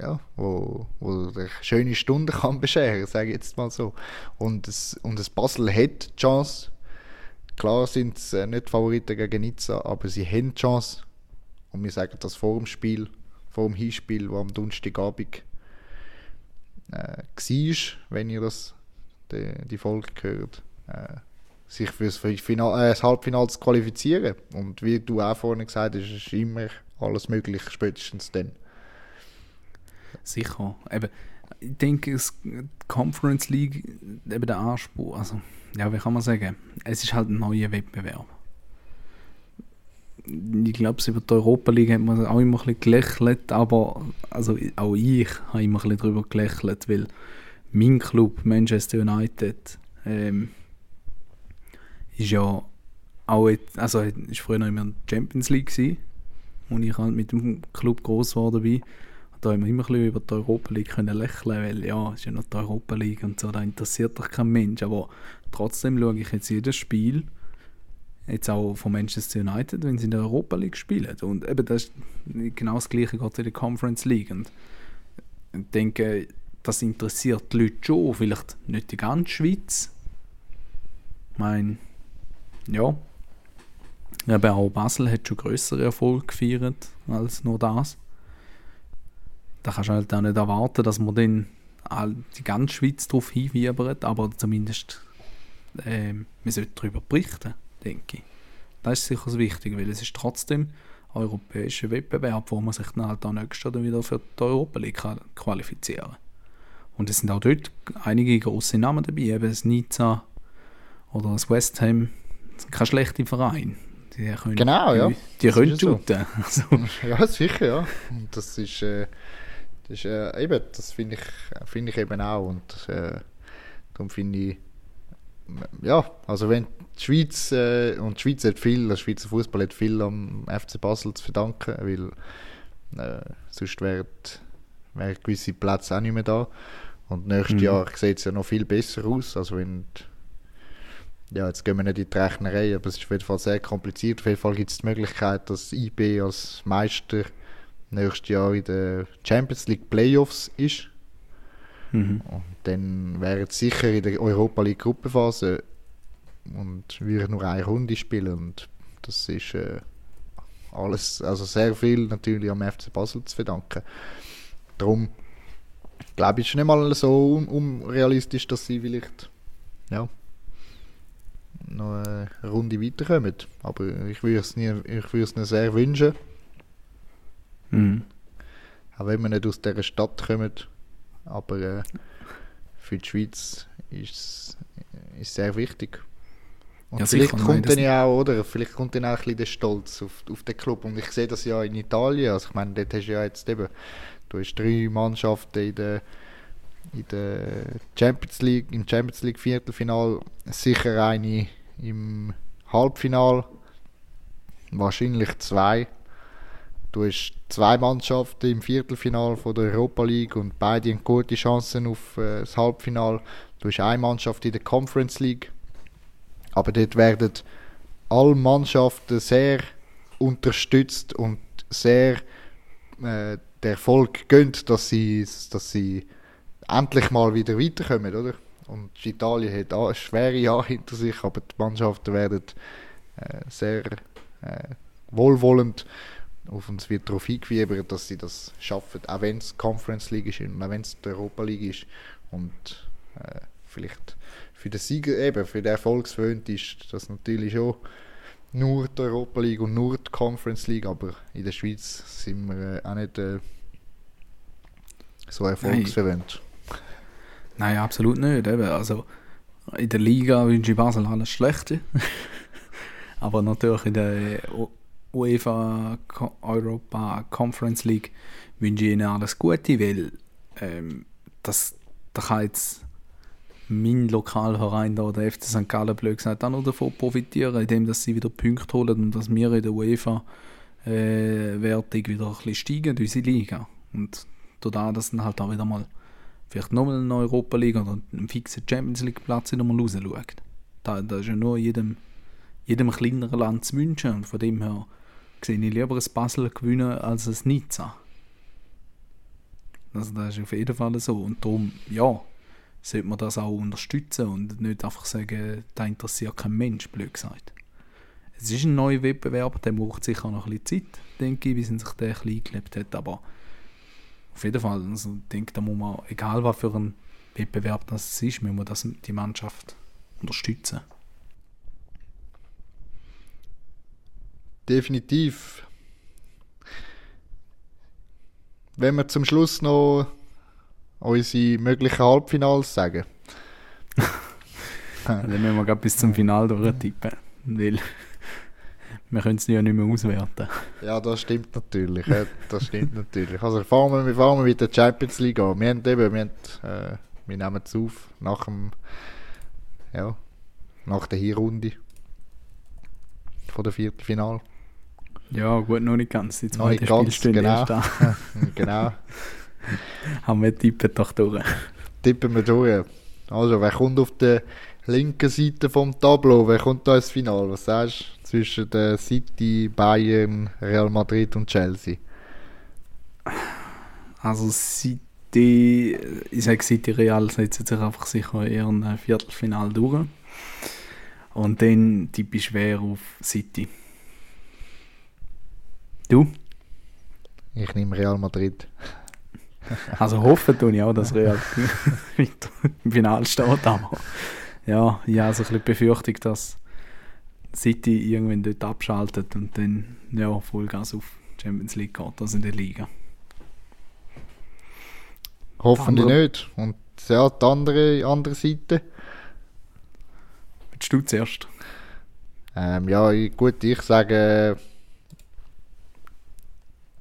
ja, wo, wo dich schöne Stunden kann bescheren, sage ich jetzt mal so. Und es, und das Basel hat die Chance, klar sind es äh, nicht Favoriten gegen Nizza, aber sie haben die Chance, und wir sagen das vor dem Spiel, vor dem Hinspiel, wo am Donnerstagabend äh, war, wenn ihr das, die, die Folge gehört, äh, sich für das, äh, das Halbfinale zu qualifizieren. Und wie du auch vorhin gesagt hast, ist immer alles möglich, spätestens dann. Sicher. Eben, ich denke, die Conference League, eben der Anspruch, also, ja, wie kann man sagen, es ist halt ein neuer Wettbewerb. Ich glaube, über die Europa League hat man auch immer ein bisschen gelächelt, aber also auch ich habe immer ein bisschen darüber gelächelt, weil mein Club Manchester United ähm, ist ja auch jetzt, also ist früher noch immer in der Champions League gewesen, wo ich halt mit dem Club groß geworden bin. Da haben wir immer ein bisschen über die Europa League können lächeln, weil ja, es ist ja noch die Europa League und so, da interessiert doch kein Mensch, aber trotzdem schaue ich jetzt jedes Spiel jetzt auch von Manchester United, wenn sie in der Europa League spielen. Und eben das ist genau das Gleiche geht in der Conference League. Und ich denke, das interessiert die Leute schon, vielleicht nicht die ganze Schweiz. Ich meine, ja, aber auch Basel hat schon größere Erfolge gefeiert als nur das. Da kannst du halt auch nicht erwarten, dass man dann die ganze Schweiz darauf hinwiebert, aber zumindest äh, wir sollten darüber berichten denke ich. Das ist sicher das Wichtige, weil es ist trotzdem ein europäischer Wettbewerb, wo man sich dann halt auch nächstes Jahr wieder für die Europa League qualifizieren kann. Und es sind auch dort einige große Namen dabei, eben das Nizza oder das West Ham. Das sind keine schlechten Vereine. Die können, genau, ja. Die, können shooten. So. Also. Ja, sicher, ja. Und das ist, äh, das ist äh, eben, das finde ich, find ich eben auch. Und äh, darum finde ich, ja, also wenn die Schweiz, äh, und die Schweiz hat viel, der Schweizer Fußball hat viel am FC Basel zu verdanken, weil äh, sonst wären wär gewisse Plätze auch nicht mehr da. Und nächstes mhm. Jahr sieht es ja noch viel besser aus. Also wenn die, ja, jetzt gehen wir nicht in die Rechnerei, aber es ist auf jeden Fall sehr kompliziert. Auf jeden Fall gibt es die Möglichkeit, dass IB als Meister nächstes Jahr in der Champions League Playoffs ist. Mhm. Und dann wäre es sicher in der Europa League Gruppenphase und würde nur eine Runde spielen und das ist äh, alles, also sehr viel natürlich am FC Basel zu verdanken. Darum glaube ich, ist nicht mal so unrealistisch, dass sie vielleicht ja, noch eine Runde weiterkommen. Aber ich würde es, nie, ich würde es ihnen sehr wünschen. Mhm. Auch wenn wir nicht aus dieser Stadt kommen, aber äh, für die Schweiz ist es sehr wichtig. Und ja, vielleicht kommt dann ja auch, oder? Vielleicht kommt dann auch ein bisschen der Stolz auf, auf den Club. Und ich sehe das ja in Italien. Also ich meine, dort hast du ja jetzt eben, du hast drei Mannschaften in der, in der Champions League, im Champions League Viertelfinal, sicher eine im Halbfinal, wahrscheinlich zwei. Du hast zwei Mannschaften im Viertelfinal von der Europa League und beide haben gute Chancen auf äh, das Halbfinal. Du hast eine Mannschaft in der Conference League. Aber dort werden alle Mannschaften sehr unterstützt und sehr äh, der Erfolg gönnt, dass sie, dass sie endlich mal wieder weiterkommen, oder? Und Italien hat auch schwere Jahre hinter sich, aber die Mannschaften werden äh, sehr äh, wohlwollend auf uns wird darauf hingewiebert, dass sie das schaffen, auch wenn es Conference League ist und auch wenn es die Europa League ist. Und äh, vielleicht für den Sieger, eben für den Erfolgsfreund ist das natürlich schon nur die Europa League und nur die Conference League, aber in der Schweiz sind wir äh, auch nicht äh, so erfolgsverwöhnt. Nein. Nein, absolut nicht. Eben. Also, in der Liga wünsche ich Basel alles Schlechte. Aber natürlich in der UEFA Europa Conference League wünsche ich ihnen alles Gute, weil ähm, das, da kann jetzt mein Lokalverein da, der FC St. Gallen, blöd gesagt, auch noch davon profitieren, indem dass sie wieder Punkte holen und dass wir in der UEFA äh, Wertung wieder ein bisschen steigen, unsere Liga. Und dadurch, dass dann halt auch wieder mal vielleicht nochmal eine Europa League oder einen fixen Champions League Platz wieder mal rausschaut. Da, da ist ja nur jedem, jedem kleineren Land zu wünschen und von dem her sehe ich lieber ein Basel gewinnen als ein Nizza. Also das ist auf jeden Fall so und darum, ja, sollte man das auch unterstützen und nicht einfach sagen, da interessiert kein Mensch, blöd gesagt. Es ist ein neuer Wettbewerb, der braucht sicher noch ein bisschen Zeit, denke ich, bis sich der ein bisschen eingelebt hat, aber auf jeden Fall, also ich denke, da muss man, egal was für ein Wettbewerb das ist, muss man das, die Mannschaft unterstützen. Definitiv. Wenn wir zum Schluss noch unsere möglichen Halbfinals sagen. Dann müssen wir gerade bis zum Final durchtippen. Weil wir können es ja nicht mehr auswerten. Ja, das stimmt natürlich. das stimmt natürlich. Also fahren wir, fahren wir mit der Champions League an. Wir, haben eben, wir, haben, äh, wir nehmen es auf nach dem ja, nach der Hinrunde von der Viertelfinal. Ja, gut, noch nicht ganz. Die noch nicht ganz, genau. genau. Haben wir tippen doch durch. Tippen wir durch. Also, wer kommt auf der linken Seite vom Tableau? Wer kommt da ins Finale? Was sagst du? Zwischen der City, Bayern, Real Madrid und Chelsea. Also City, ich sage City Real setzt sich einfach sicher eher ein Viertelfinal durch. Und dann tippe ich schwer auf City. Du? Ich nehme Real Madrid. Also hoffen tue ich auch, dass Real im Finale steht, aber ja, ich habe so ein bisschen Befürchtung, dass City irgendwann dort abschaltet und dann ja, Vollgas auf Champions League geht, also in der Liga. Hoffentlich nicht. Und ja, die andere, andere Seite? Willst du zuerst? Ähm, ja, gut, ich sage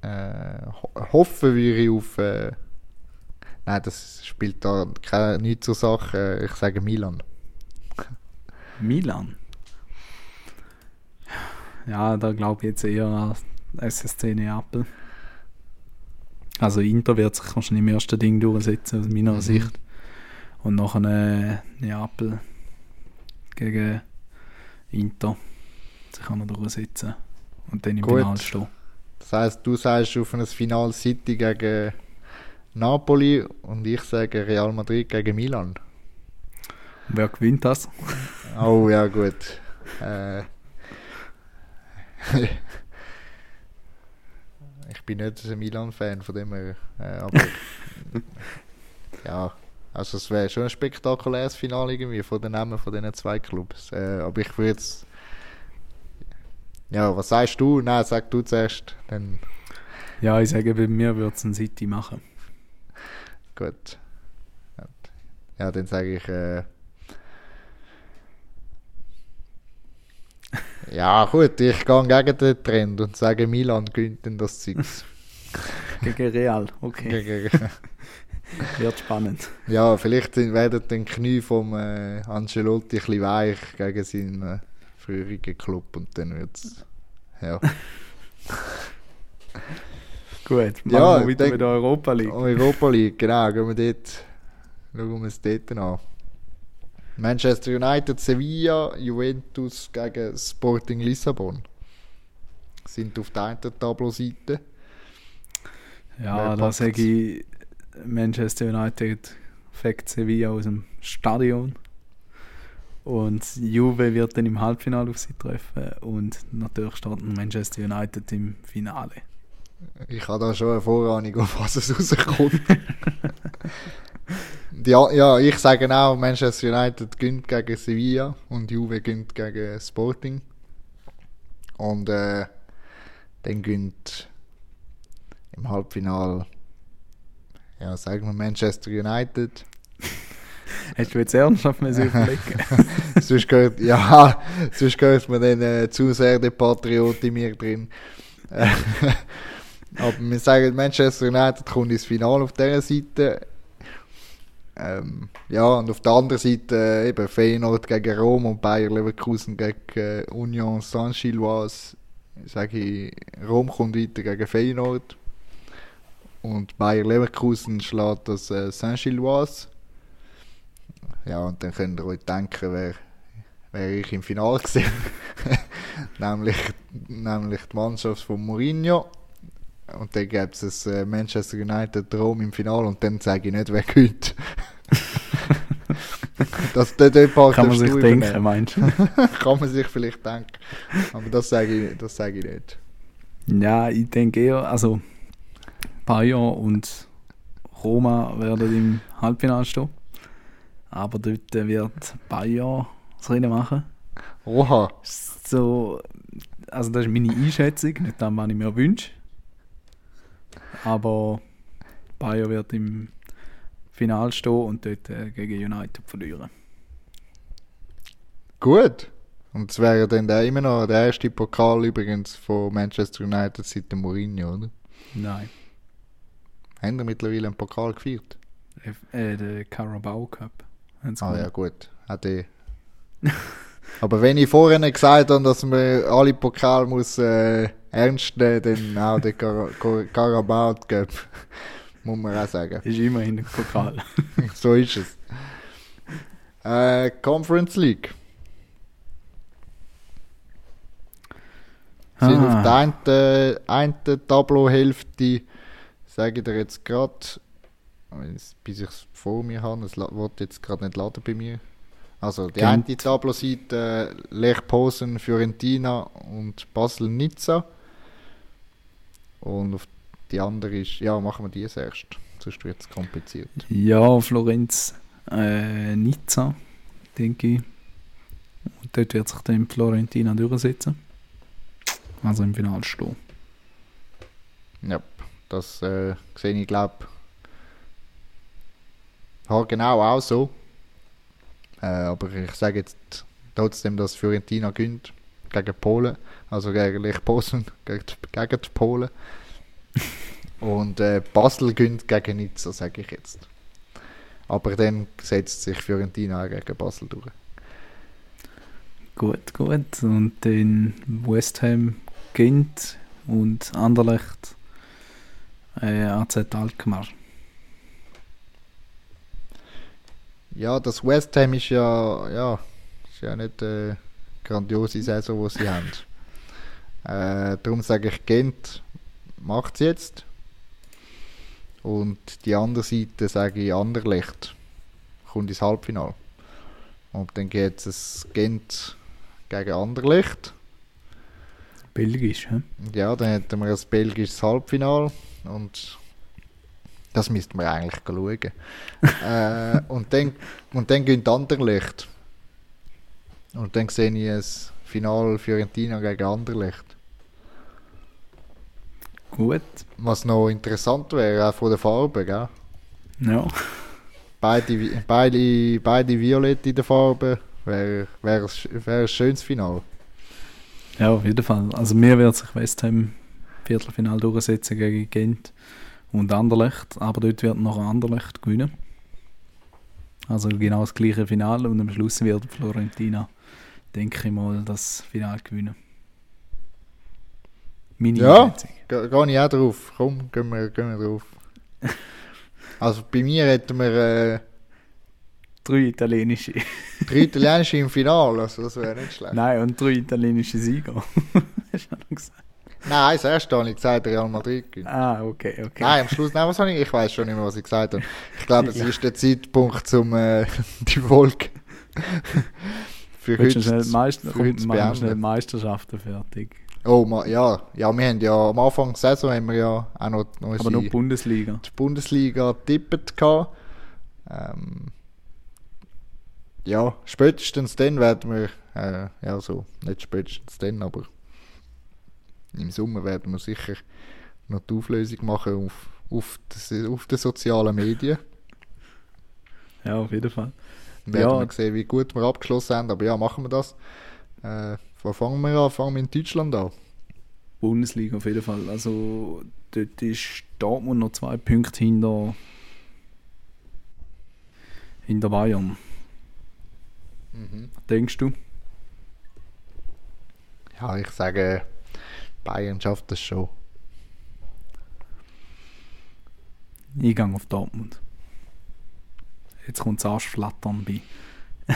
äh, hoffen ich auf. Äh, nein, das spielt da keine, nichts zur Sache. Ich sage Milan. Milan? Ja, da glaube ich jetzt eher an SSC Neapel. Also Inter wird sich wahrscheinlich im ersten Ding durchsetzen, aus meiner mhm. Sicht. Und nachher äh, Neapel gegen Inter sich auch noch durchsetzen und dann im Gut. Stehen. Das heisst, du sagst auf ein Final City gegen Napoli und ich sage Real Madrid gegen Milan. Wer gewinnt das? Oh ja, gut. Äh, ich bin nicht ein Milan-Fan, von dem her. Äh, aber ja, also es wäre schon ein spektakuläres Finale irgendwie von den Namen von diesen zwei Clubs. Äh, aber ich würde es ja, was sagst du? Nein, sag du zuerst. Dann ja, ich sage, bei mir würde es ein City machen. Gut. Ja, dann sage ich. Äh ja, gut, ich gehe gegen den Trend und sage, Milan gewinnt denn das Zeugs. gegen Real, okay. Gegen, Wird spannend. Ja, vielleicht werden die Knie vom äh, Ancelotti ein bisschen weich gegen seinen. Äh, früheren Club und dann wird es. Ja. Gut, machen ja, wir weiter mit der Europa League. Europa League, genau. Gehen wir dort, schauen wir es dort an. Manchester United, Sevilla, Juventus gegen Sporting Lissabon. Sind auf der einen Tableau-Seite. Ja, da sage ich Manchester United fängt Sevilla aus dem Stadion. Und Juve wird dann im Halbfinale auf sie treffen und natürlich starten Manchester United im Finale. Ich habe da schon eine Vorahnung, auf was es rauskommt. ja, ja, ich sage auch, Manchester United gönnt gegen Sevilla und Juve gönnt gegen Sporting. Und äh, dann gönnt im Halbfinale ja, sagen wir Manchester United. Hast du jetzt ernsthaft mal überlegen? sonst gehört, ja, sonst gehört mir dann äh, zu sehr der Patriot in mir drin. Aber wir sagen, Manchester United kommt ins Finale auf dieser Seite. Ähm, ja, und auf der anderen Seite äh, eben Feyenoord gegen Rom und Bayer Leverkusen gegen äh, Union Saint-Gilloise. Sage ich, Rom kommt weiter gegen Feyenoord. Und Bayer Leverkusen schlägt das äh, Saint-Gilloise. Ja, und dann könnt ihr euch denken, wer, wer ich im Finale gesehen nämlich, nämlich die Mannschaft von Mourinho. Und dann gibt es äh, Manchester United Rom im Finale und dann sage ich nicht, wer gewinnt. das, dort Kann man sich denken, meinst du? Kann man sich vielleicht denken. Aber das sage ich, das sage ich nicht. Ja, ich denke eher, also Bayern und Roma werden im Halbfinale stehen. Aber dort wird Bayern das Rennen machen. Oha. So, also das ist meine Einschätzung, nicht das, was ich mir wünsche. Aber Bayern wird im Finale stehen und dort äh, gegen United verlieren. Gut. Und es wäre dann der immer noch der erste Pokal übrigens von Manchester United seit dem Mourinho, oder? Nein. Haben wir mittlerweile einen Pokal gefeiert? Äh, der Carabao Cup. Ah ja, gut. Auch der. Aber wenn ich vorhin gesagt habe, dass man alle Pokal muss äh, ernst nehmen, dann auch den Car Car Carabao Cup, muss man auch sagen. Ist immerhin ein Pokal. so ist es. Äh, Conference League. Ah. Sind auf der einen, einen Tableauhälfte, sage ich dir jetzt gerade, bis ich es vor mir habe, es wird jetzt gerade nicht laden bei mir. Also die Gent. eine Tableau-Seite äh, Lech Posen, Fiorentina und Basel Nizza. Und auf die andere ist, ja, machen wir die erst, sonst wird es kompliziert. Ja, Florenz, äh, Nizza, denke ich. Und dort wird sich dann Florentina durchsetzen. Also im Finale stehen. Ja, das äh, sehe ich, glaube ich, genau auch so. Äh, aber ich sage jetzt trotzdem, dass Fiorentina gönnt gegen Polen, also gegen Lech Posen, gegen, gegen die Polen. Und äh, Basel gönnt gegen Nizza, sage ich jetzt. Aber dann setzt sich Fiorentina auch gegen Basel durch. Gut, gut. Und dann West Ham gönnt und Anderlecht äh, AZ Alkmaar. Ja, das West Ham ist ja, ja, ist ja nicht eine grandiose Saison, die sie haben. Äh, darum sage ich, Gent macht es jetzt. Und die andere Seite sage ich Anderlecht. Kommt ins Halbfinale. Und dann geht es Gent gegen Anderlecht. Belgisch, hä? Ja, dann hätten wir ein belgisches Halbfinale. Und das müsste man eigentlich schauen. äh, und dann, und dann gehen Anderlecht. Und dann sehe ich ein Final Fiorentina gegen Anderlecht. Gut. Was noch interessant wäre, auch von der Farbe, gell? Ja. Beide, beide, beide violett in der Farbe, wäre wär, wär ein schönes Final. Ja, auf jeden Fall. Also mir wird sich West Ham Viertelfinal durchsetzen gegen Gent und Anderlecht, aber dort wird noch Anderlecht gewinnen. Also genau das gleiche Finale und am Schluss wird Florentina, denke ich mal, das Finale gewinnen. Meine ja, gehe ich auch drauf. Komm, gehen wir, gehen wir drauf. also bei mir hätten wir... Äh, drei italienische. drei italienische im Finale, also das wäre nicht schlecht. Nein, und drei italienische Sieger. Hast du noch gesagt? Nein, das erste habe ich gesagt, Real Madrid gewinnt. Ah, okay, okay. Nein, am Schluss, nein, was habe ich? Ich weiß schon nicht mehr, was ich gesagt habe. Ich glaube, es ist der Zeitpunkt, um äh, die Folge für heute, schnell Meister, für heute machen schnell Meisterschaften fertig. Oh, ja, ja, wir haben ja am Anfang der Saison haben wir ja auch noch, noch Aber noch Bundesliga. Die Bundesliga tippet gehabt. Ähm, ja, spätestens dann werden wir, äh, ja so, nicht spätestens dann, aber im Sommer werden wir sicher noch die Auflösung machen auf, auf, das, auf den sozialen Medien. Ja, auf jeden Fall. Werden Ja. wir sehen, wie gut wir abgeschlossen haben. Aber ja, machen wir das. Äh, wo fangen wir an? Fangen wir in Deutschland an. Bundesliga auf jeden Fall. Also dort ist Dortmund noch zwei Punkte hinter, hinter Bayern. Was denkst du? Ja, ich sage, Bayern schafft das schon. Ich gehe auf Dortmund. Jetzt kommt das Arschflattern bei,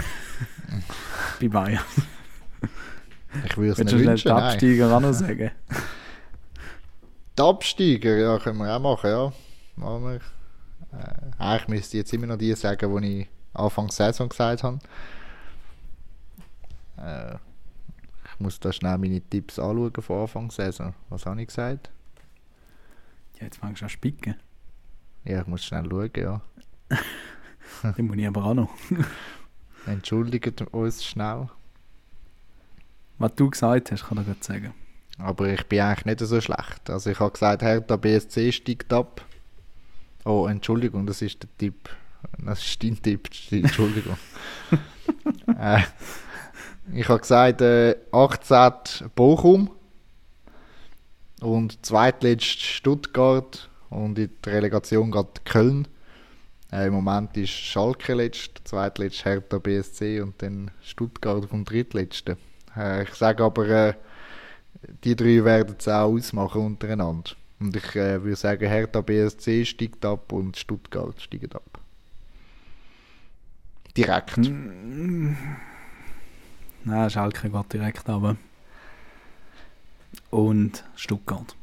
bei Bayern. Ich würde es Willst nicht du wünschen. die Nein. Absteiger auch noch sagen? Die Absteiger, ja, können wir auch machen, ja. Machen wir. Äh, eigentlich müsste ich jetzt immer noch die sagen, die ich Anfang der Saison gesagt habe. Äh, ich muss da schnell meine Tipps anschauen von Anfang der Saison. Was habe ich gesagt? Ja, jetzt fängst du an zu spicken. Ja, ich muss schnell schauen, ja. Den muss ich aber auch noch. Entschuldigt uns schnell. Was du gesagt hast, kann ich gerade sagen. Aber ich bin eigentlich nicht so schlecht. Also ich habe gesagt, Hertha BSC steigt ab. Oh, Entschuldigung, das ist der Tipp. Das ist dein Tipp, Entschuldigung. äh, ich habe gesagt, äh, 18 Bochum und zweitletzt Stuttgart und in der Relegation geht Köln. Äh, Im Moment ist Schalke letzt, zweitletzt Hertha BSC und dann Stuttgart vom drittletzten. Äh, ich sage aber, äh, die drei werden es auch ausmachen untereinander. Und ich äh, würde sagen, Hertha BSC steigt ab und Stuttgart steigt ab. Direkt. Hm. Nein, Schalke geht direkt runter. Und Stuttgart.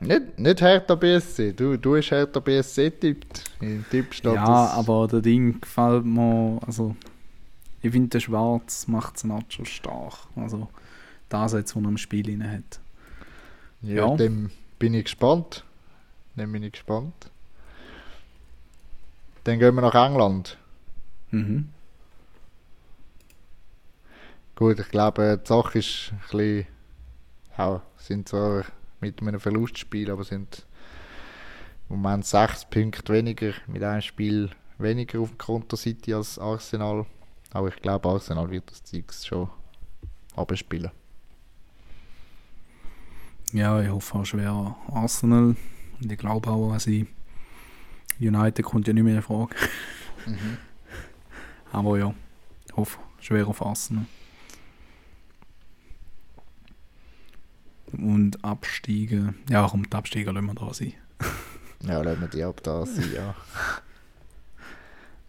Nicht, nicht Hertha BSC. Du, du hast Hertha BSC tippt. Im Tipp steht Ja, aber der Ding gefällt mir. Also, ich finde, der Schwarz macht es schon stark. Also, das jetzt, was er im Spiel inne hat. Ja, ja. dem bin ich gespannt. Dem bin ich gespannt. Dann gehen wir nach England. Mhm. Gut, ich glaube, die Sache ist ein bisschen, ja, sind zwar mit einem Verlustspiel, aber sind im Moment sechs Punkte weniger, mit einem Spiel weniger auf dem Konto City als Arsenal. Aber ich glaube, Arsenal wird das Zeug schon abspielen. Ja, ich hoffe auch schwer Arsenal. Und ich glaube auch, dass sie United kommt ja nicht mehr in Frage. Aber ja, ich hoffe schwer auf Arsenal. Und absteigen. Ja, komm, die Absteiger lassen wir da sein. Ja, lassen wir die ab da sein, ja.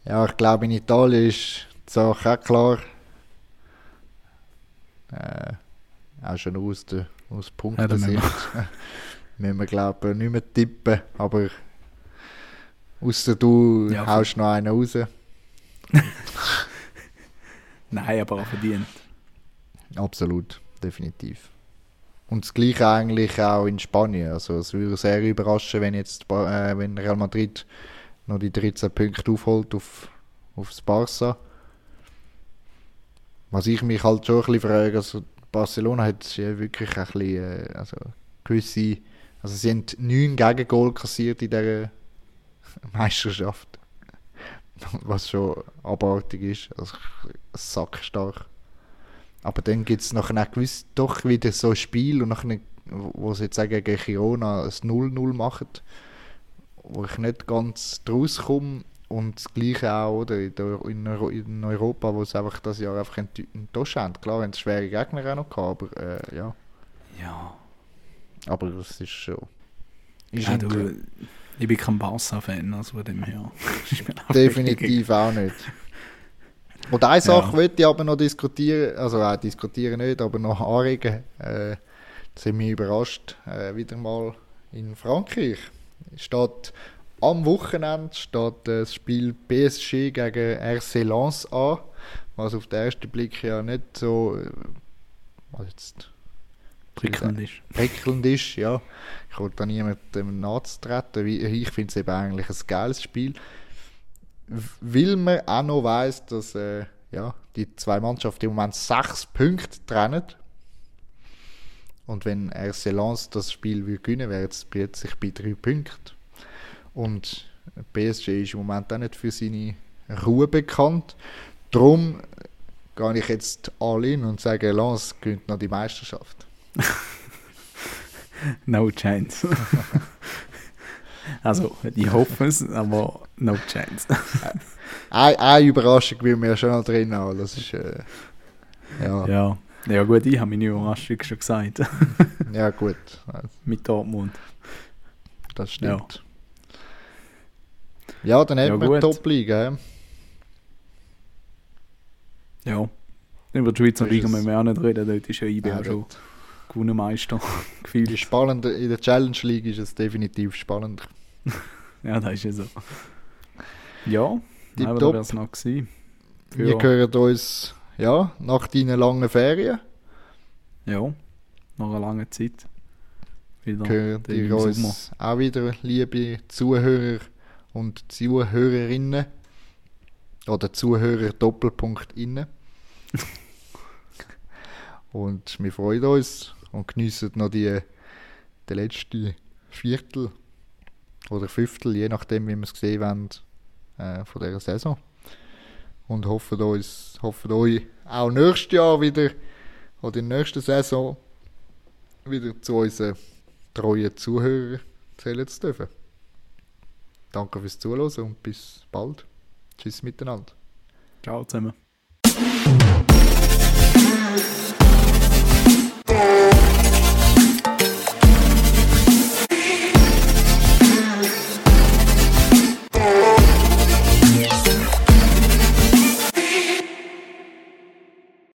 Ja, ich glaube, in Italien ist die Sache auch klar. Äh, auch schon aus der aus Ja, Punkten dann müssen sind. müssen wir, glaube ich, nicht mehr tippen. Aber außer du Ja, haust noch einen raus. Nein, aber auch verdient. Absolut, definitiv. Und das Gleiche eigentlich auch in Spanien. Also es würde sehr überraschen, wenn jetzt äh, wenn Real Madrid noch die 13 Punkte aufholt auf, auf das Barca. Was ich mich halt schon ein bisschen frage, also Barcelona hat ja wirklich ein bisschen, äh, also gewisse, also sie haben neun Gegengol kassiert in dieser Meisterschaft. Was schon abartig ist, also sackstark. Aber dann gibt es nachher auch gewiss, doch wieder so ein Spiel und nachher, wo sie jetzt auch gegen Girona ein 0-0 machen, wo ich nicht ganz draus komme. Und das Gleiche auch oder, in, der, in, Euro- in Europa, wo sie einfach das Jahr einfach ent- enttäuscht haben. Klar, haben sie schwere Gegner auch noch gehabt, aber äh, ja. Ja, Aber das ist schon... Ist ja du, ich bin kein Barca-Fan, also von dem her. Definitiv auch nicht. Und eine Sache Ja. wollte ich aber noch diskutieren, also auch diskutieren nicht, aber noch anregen. Äh, sind wir überrascht, äh, wieder mal in Frankreich. Steht am Wochenende steht äh, das Spiel PSG gegen RC Lens an, was auf den ersten Blick ja nicht so äh, was jetzt prickelnd ist. prickelnd ist, ja. Ich wollte da niemandem nachzutreten. Ich finde es eben eigentlich ein geiles Spiel. Weil man auch noch weiss, dass äh, ja, die zwei Mannschaften im Moment sechs Punkte trennen. Und wenn RC Lens das Spiel gewinnen wäre es plötzlich bei drei Punkten. Und PSG ist im Moment auch nicht für seine Ruhe bekannt. Darum gehe ich jetzt all in und sage, Lens gewinnt noch die Meisterschaft. no chance. also, ich hoffe es, aber no chance. eine, eine Überraschung will ja schon noch drin haben. Das ist, äh, ja. ja. Ja gut, ich habe meine Überraschung schon gesagt. ja gut. Mit Dortmund. Das stimmt. Ja, ja dann hätten ja, wir Top-Liga. Ja. Über die Schweizer Liga müssen wir auch nicht reden, dort ist ja IB ja, schon gewonnen Meister. Gefühlt. Spannend, in der Challenge League ist es definitiv spannender. ja, das ist ja so. Ja, die aber wäre es noch gewesen. Wir hören uns ja, nach deinen langen Ferien. Ja, nach einer langen Zeit. Wieder hören ihr uns Sommer. auch wieder, liebe Zuhörer und Zuhörerinnen. Oder Zuhörer Doppelpunkt innen. und wir freuen uns und geniessen noch die, die letzte Viertel oder Fünftel, je nachdem, wie wir es gesehen haben, äh, von dieser Saison. Und hoffen, uns, hoffen euch auch nächstes Jahr wieder oder in der nächsten Saison wieder zu unseren treuen Zuhörern zählen zu dürfen. Danke fürs Zuhören und bis bald. Tschüss miteinander. Ciao zusammen.